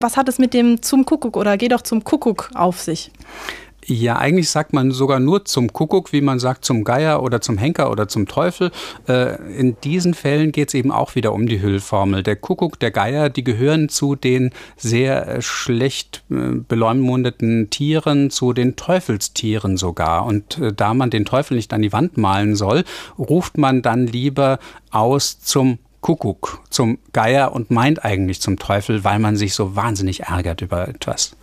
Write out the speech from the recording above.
Was hat es mit dem zum Kuckuck oder geh doch zum Kuckuck auf sich? Ja, eigentlich sagt man sogar nur zum Kuckuck, wie man sagt zum Geier oder zum Henker oder zum Teufel. Äh, in diesen Fällen geht es eben auch wieder um die Hüllformel. Der Kuckuck, der Geier, die gehören zu den sehr äh, schlecht äh, beleumundeten Tieren, zu den Teufelstieren sogar. Und da man den Teufel nicht an die Wand malen soll, ruft man dann lieber aus zum Kuckuck, zum Geier und meint eigentlich zum Teufel, weil man sich so wahnsinnig ärgert über etwas.